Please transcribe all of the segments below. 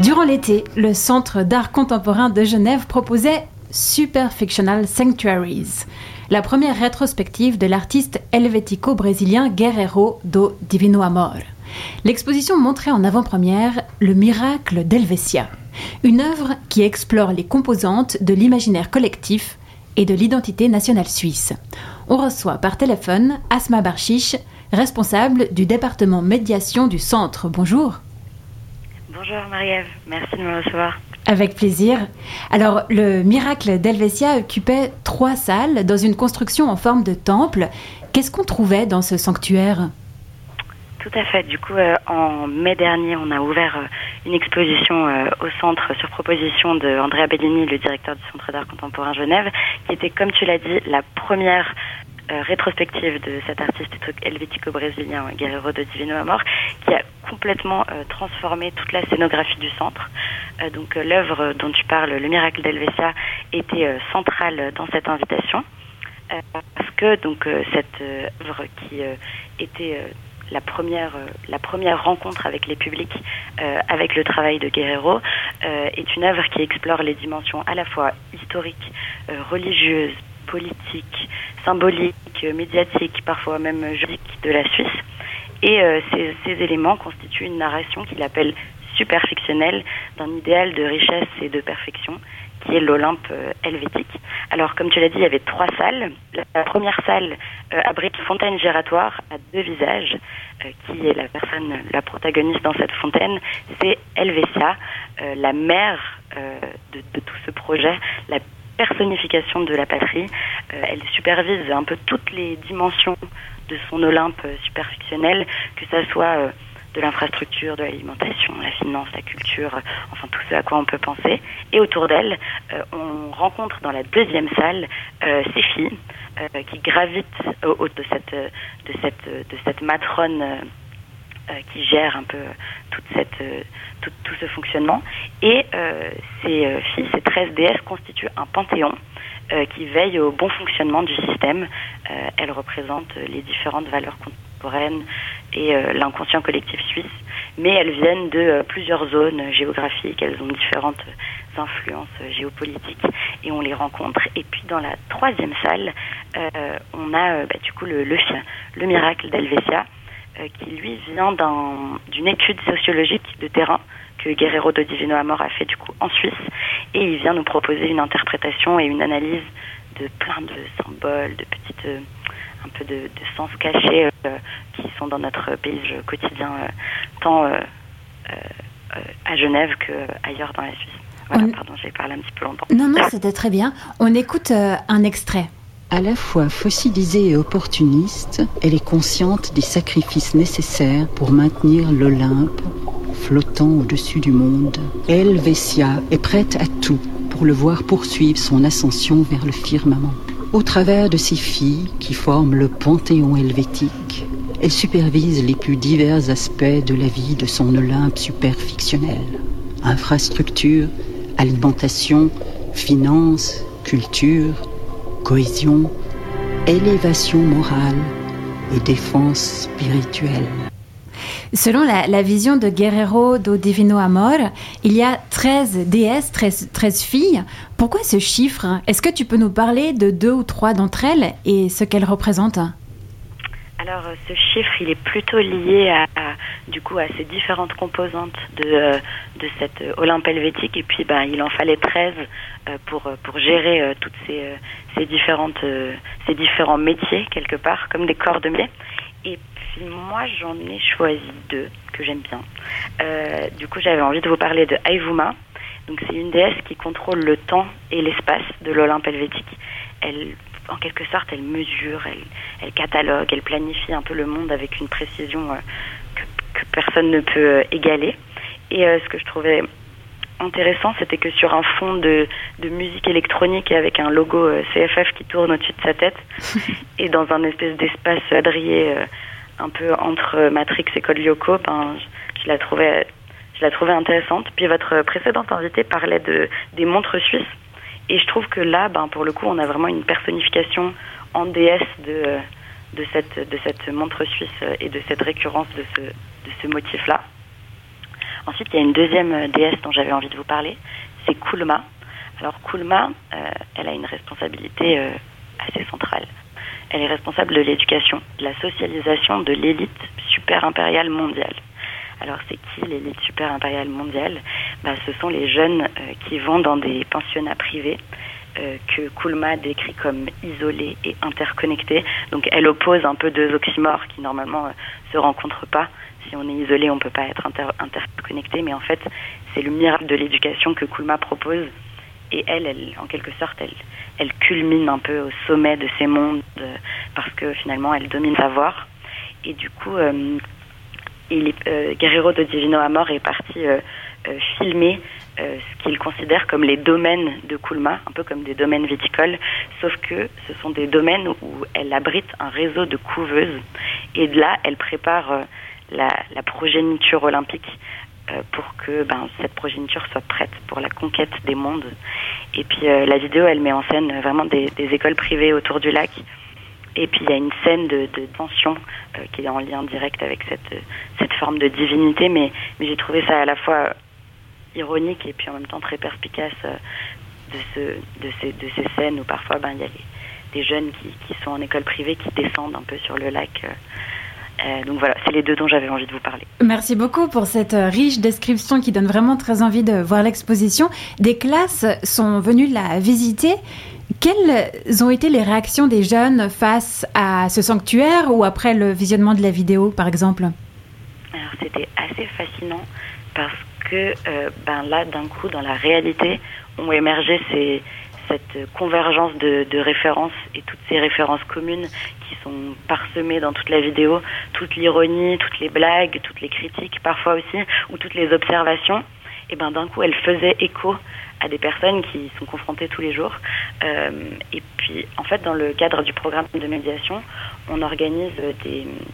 Durant l'été, le Centre d'art contemporain de Genève proposait Super Fictional Sanctuaries, la première rétrospective de l'artiste helvético-brésilien Guerrero do Divino Amor. L'exposition montrait en avant-première Le miracle d'Helvetia, une œuvre qui explore les composantes de l'imaginaire collectif et de l'identité nationale suisse. On reçoit par téléphone Asma Barchiche, responsable du département médiation du centre. Bonjour. Bonjour Marie-Ève, merci de me recevoir. Avec plaisir. Alors, le miracle d'Helvetia occupait trois salles dans une construction en forme de temple. Qu'est-ce qu'on trouvait dans ce sanctuaire? Tout à fait. Du coup, euh, en mai dernier, on a ouvert euh, une exposition euh, au centre sur proposition de Andrea Bellini, le directeur du Centre d'art contemporain Genève, qui était, comme tu l'as dit, la première rétrospective de cet artiste helvético-brésilien Guerrero de Divino Amor, qui a complètement transformé toute la scénographie du centre. donc l'œuvre dont tu parles, Le miracle d'Helvetia, était centrale dans cette invitation. parce que donc cette œuvre qui était la première, euh, la première rencontre avec les publics, euh, avec le travail de Guerrero, euh, est une œuvre qui explore les dimensions à la fois historiques, religieuses, politiques, symboliques, médiatiques, parfois même juridiques de la Suisse. Et ces, ces, éléments constituent une narration qu'il appelle super fictionnelle d'un idéal de richesse et de perfection qui est l'Olympe euh, helvétique. Alors, comme tu l'as dit, il y avait trois salles. La première salle euh, abrite une fontaine giratoire à deux visages. Euh, qui est la personne, la protagoniste dans cette fontaine C'est Helvetia, la mère de, de, tout ce projet, la personnification de la patrie. elle supervise un peu toutes les dimensions de son Olympe super fictionnel, que ça soit de l'infrastructure, de l'alimentation, la finance, la culture, enfin tout ce à quoi on peut penser. Et autour d'elle, euh, on rencontre dans la deuxième salle euh, ces filles euh, qui gravitent au, de cette de cette de cette matrone qui gère un peu toute cette tout, tout ce fonctionnement. Et ces filles, ces 13 déesses constituent un panthéon qui veille au bon fonctionnement du système. elles représentent les différentes valeurs et euh, l'inconscient collectif suisse, mais elles viennent de euh, plusieurs zones géographiques, elles ont différentes influences géopolitiques et on les rencontre. Et puis dans la troisième salle, euh, on a bah, du coup le, le, le miracle d'Helvetia, qui lui vient d'une étude sociologique de terrain que Guerrero de Divino Amor a fait du coup en Suisse et il vient nous proposer une interprétation et une analyse de plein de symboles, de petites un peu de, de sens caché euh, qui sont dans notre paysage quotidien, euh, tant euh, à Genève qu'ailleurs dans la Suisse. Voilà, pardon, j'ai parlé un petit peu longtemps. Non, non, c'était très bien. On écoute un extrait. À la fois fossilisée et opportuniste, elle est consciente des sacrifices nécessaires pour maintenir l'Olympe flottant au-dessus du monde. Elle, Vessia, est prête à tout pour le voir poursuivre son ascension vers le firmament. Au travers de ces filles qui forment le panthéon helvétique, elle supervise les plus divers aspects de la vie de son Olympe superfictionnel. Infrastructure, alimentation, finances, culture, cohésion, élévation morale et défense spirituelle. Selon la, vision de Guerrero do Divino Amor, il y a 13 déesses, 13, filles. Pourquoi ce chiffre? Est-ce que tu peux nous parler de deux ou trois d'entre elles et ce qu'elles représentent? Alors ce chiffre, il est plutôt lié à, du coup à ces différentes composantes de, euh, de cette Olympe helvétique et puis ben, il en fallait 13 euh, pour, pour gérer euh, toutes ces, ces, différentes, ces différents métiers quelque part comme des corps de métier. Et moi, j'en ai choisi deux que j'aime bien. Euh, du coup, j'avais envie de vous parler de Aivuma. Donc, c'est une déesse qui contrôle le temps et l'espace de l'Olympe helvétique. Elle, en quelque sorte, elle mesure, elle, elle, catalogue, elle planifie un peu le monde avec une précision euh, que, que, personne ne peut euh, égaler. Et ce que je trouvais intéressant, c'était que sur un fond de, de, musique électronique et avec un logo CFF qui tourne au-dessus de sa tête, et dans un espèce d'espace adrié un peu entre Matrix et Code Lyoko, ben, je, la trouvais, je la trouvais intéressante. Puis votre précédente invitée parlait de, des montres suisses. Et je trouve que là, ben, pour le coup, on a vraiment une personnification en déesse de, de cette, de cette montre suisse et de cette récurrence de ce, de ce motif-là. Ensuite, il y a une deuxième déesse dont j'avais envie de vous parler, c'est Kulma. Alors Kulma, elle a une responsabilité assez centrale. Elle est responsable de l'éducation, de la socialisation de l'élite super impériale mondiale. Alors c'est qui l'élite super impériale mondiale bah, Ce sont les jeunes euh, qui vont dans des pensionnats privés euh, que Kulma décrit comme isolés et interconnectés. Donc elle oppose un peu deux oxymores qui normalement euh, se rencontrent pas. Si on est isolé, on ne peut pas être interconnecté, mais en fait c'est le miracle de l'éducation que Kulma propose. Et elle, en quelque sorte, elle, elle culmine un peu au sommet de ces mondes parce que finalement elle domine savoir. Et du coup, euh, Guerrero de Divino Amor est parti euh, euh, filmer ce qu'il considère comme les domaines de Kulma, un peu comme des domaines viticoles, sauf que ce sont des domaines où elle abrite un réseau de couveuses. Et de là, elle prépare la, progéniture olympique pour que ben, cette progéniture soit prête pour la conquête des mondes. Et puis la vidéo, elle met en scène vraiment des écoles privées autour du lac et puis il y a une scène de, tension euh, qui est en lien direct avec cette, cette forme de divinité, mais, j'ai trouvé ça à la fois ironique et puis en même temps très perspicace euh, de, ce, de, ces, de ces scènes où parfois ben, il y a des jeunes qui, qui, sont en école privée qui descendent un peu sur le lac. Euh, donc voilà, c'est les deux dont j'avais envie de vous parler. Merci beaucoup pour cette riche description qui donne vraiment très envie de voir l'exposition. Des classes sont venues la visiter. Quelles ont été les réactions des jeunes face à ce sanctuaire ou après le visionnement de la vidéo, par exemple? Alors, c'était assez fascinant parce que euh, ben là, d'un coup, dans la réalité, ont émergé cette convergence de, de, références et toutes ces références communes qui sont parsemées dans toute la vidéo, toute l'ironie, toutes les blagues, toutes les critiques parfois aussi, ou toutes les observations. Et ben d'un coup, elles faisaient écho à des personnes qui sont confrontées tous les jours. Euh, et puis, en fait, dans le cadre du programme de médiation, on organise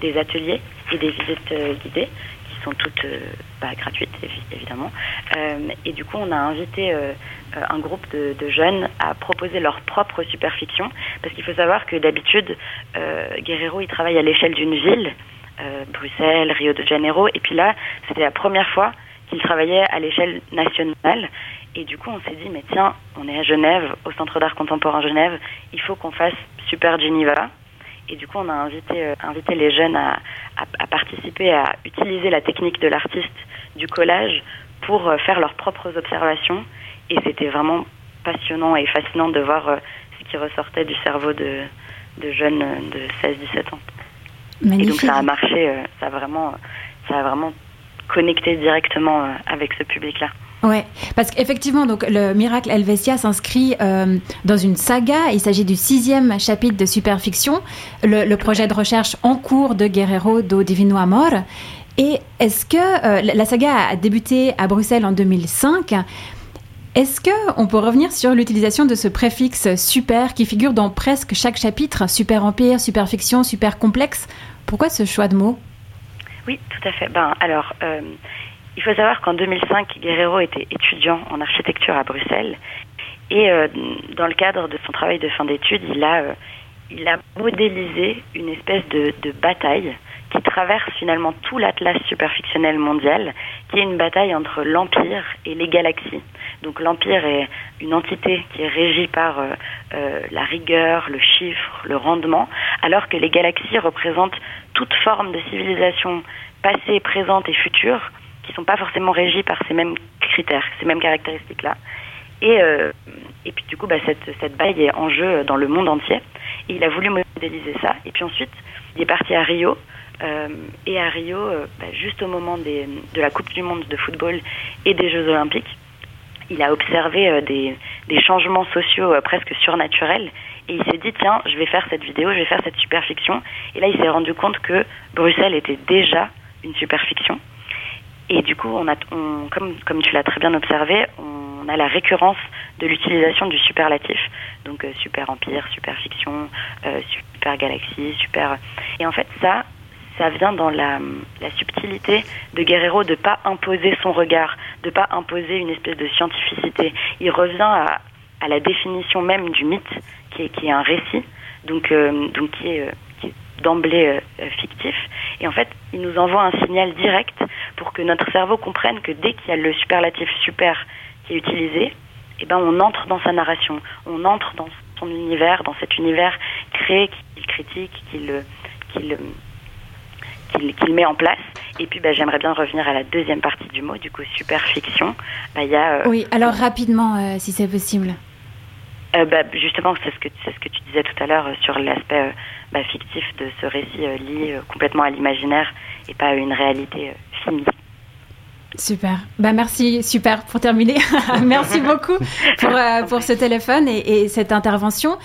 des, ateliers et des visites euh, guidées qui sont toutes euh, bah, gratuites, évidemment. et du coup, on a invité un groupe de, de, jeunes à proposer leur propre superfiction, parce qu'il faut savoir que d'habitude, Guerrero, il travaille à l'échelle d'une ville, Bruxelles, Rio de Janeiro, et puis là, c'était la première fois qu'il travaillait à l'échelle nationale. Et du coup, on s'est dit, mais tiens, on est à Genève, au Centre d'art contemporain Genève, il faut qu'on fasse Super Geneva. Et du coup, on a invité, euh, invité les jeunes à, à, participer, à utiliser la technique de l'artiste du collage pour euh, faire leurs propres observations. Et c'était vraiment passionnant et fascinant de voir euh, ce qui ressortait du cerveau de, de jeunes de 16-17 ans. Et donc ça a marché, ça a vraiment, ça a vraiment connecté directement avec ce public-là. Ouais, parce qu'effectivement, donc le miracle Helvetia s'inscrit euh, dans une saga. Il s'agit du sixième chapitre de Superfiction, le, le, projet de recherche en cours de Guerrero do Divino Amor. Et est-ce que euh, la saga a débuté à Bruxelles en 2005 Est-ce que on peut revenir sur l'utilisation de ce préfixe super qui figure dans presque chaque chapitre? Super empire, superfiction, super complexe. Pourquoi ce choix de mots? Oui, tout à fait. Ben alors. Euh il faut savoir qu'en 2005, Guerrero était étudiant en architecture à Bruxelles et euh, dans le cadre de son travail de fin d'études, il a, euh, il a modélisé une espèce de, bataille qui traverse finalement tout l'atlas superfictionnel mondial, qui est une bataille entre l'Empire et les galaxies. Donc l'Empire est une entité qui est régie par la rigueur, le chiffre, le rendement, alors que les galaxies représentent toute forme de civilisation passée, présente et future qui sont pas forcément régis par ces mêmes critères, ces mêmes caractéristiques-là. Et, euh, puis du coup, bah, cette, cette est en jeu dans le monde entier. Il a voulu modéliser ça. Et puis ensuite, il est parti à Rio. Euh, et à Rio, euh, bah, juste au moment de la Coupe du Monde de football et des Jeux Olympiques, il a observé des, changements sociaux presque surnaturels. Et il s'est dit, tiens, je vais faire cette vidéo, je vais faire cette superfiction. Et là, il s'est rendu compte que Bruxelles était déjà une superfiction et du coup, on a, comme, comme tu l'as très bien observé, on a la récurrence de l'utilisation du superlatif. Donc euh, super empire, super fiction, euh, super galaxie, super. Et en fait, ça, ça vient dans la, la subtilité de Guerrero de pas imposer son regard, de pas imposer une espèce de scientificité. Il revient à, à la définition même du mythe, qui est, un récit, donc, euh, donc qui est, est d'emblée fictif. Et en fait, il nous envoie un signal direct pour que notre cerveau comprenne que dès qu'il y a le superlatif super qui est utilisé, eh ben, on entre dans sa narration, on entre dans son univers, dans cet univers créé qu'il critique, qu'il qu'il qu'il met en place. Et puis, bah, j'aimerais bien revenir à la deuxième partie du mot, du coup, super fiction. Bah, y a, euh, oui, alors rapidement, euh, si c'est possible. Euh, bah, justement, c'est ce, que, ce que tu disais tout à l'heure sur l'aspect bah, fictif de ce récit lié complètement à l'imaginaire et pas à une réalité finie. Super. Bah merci, super pour terminer. merci beaucoup pour, pour ce téléphone et, et cette intervention.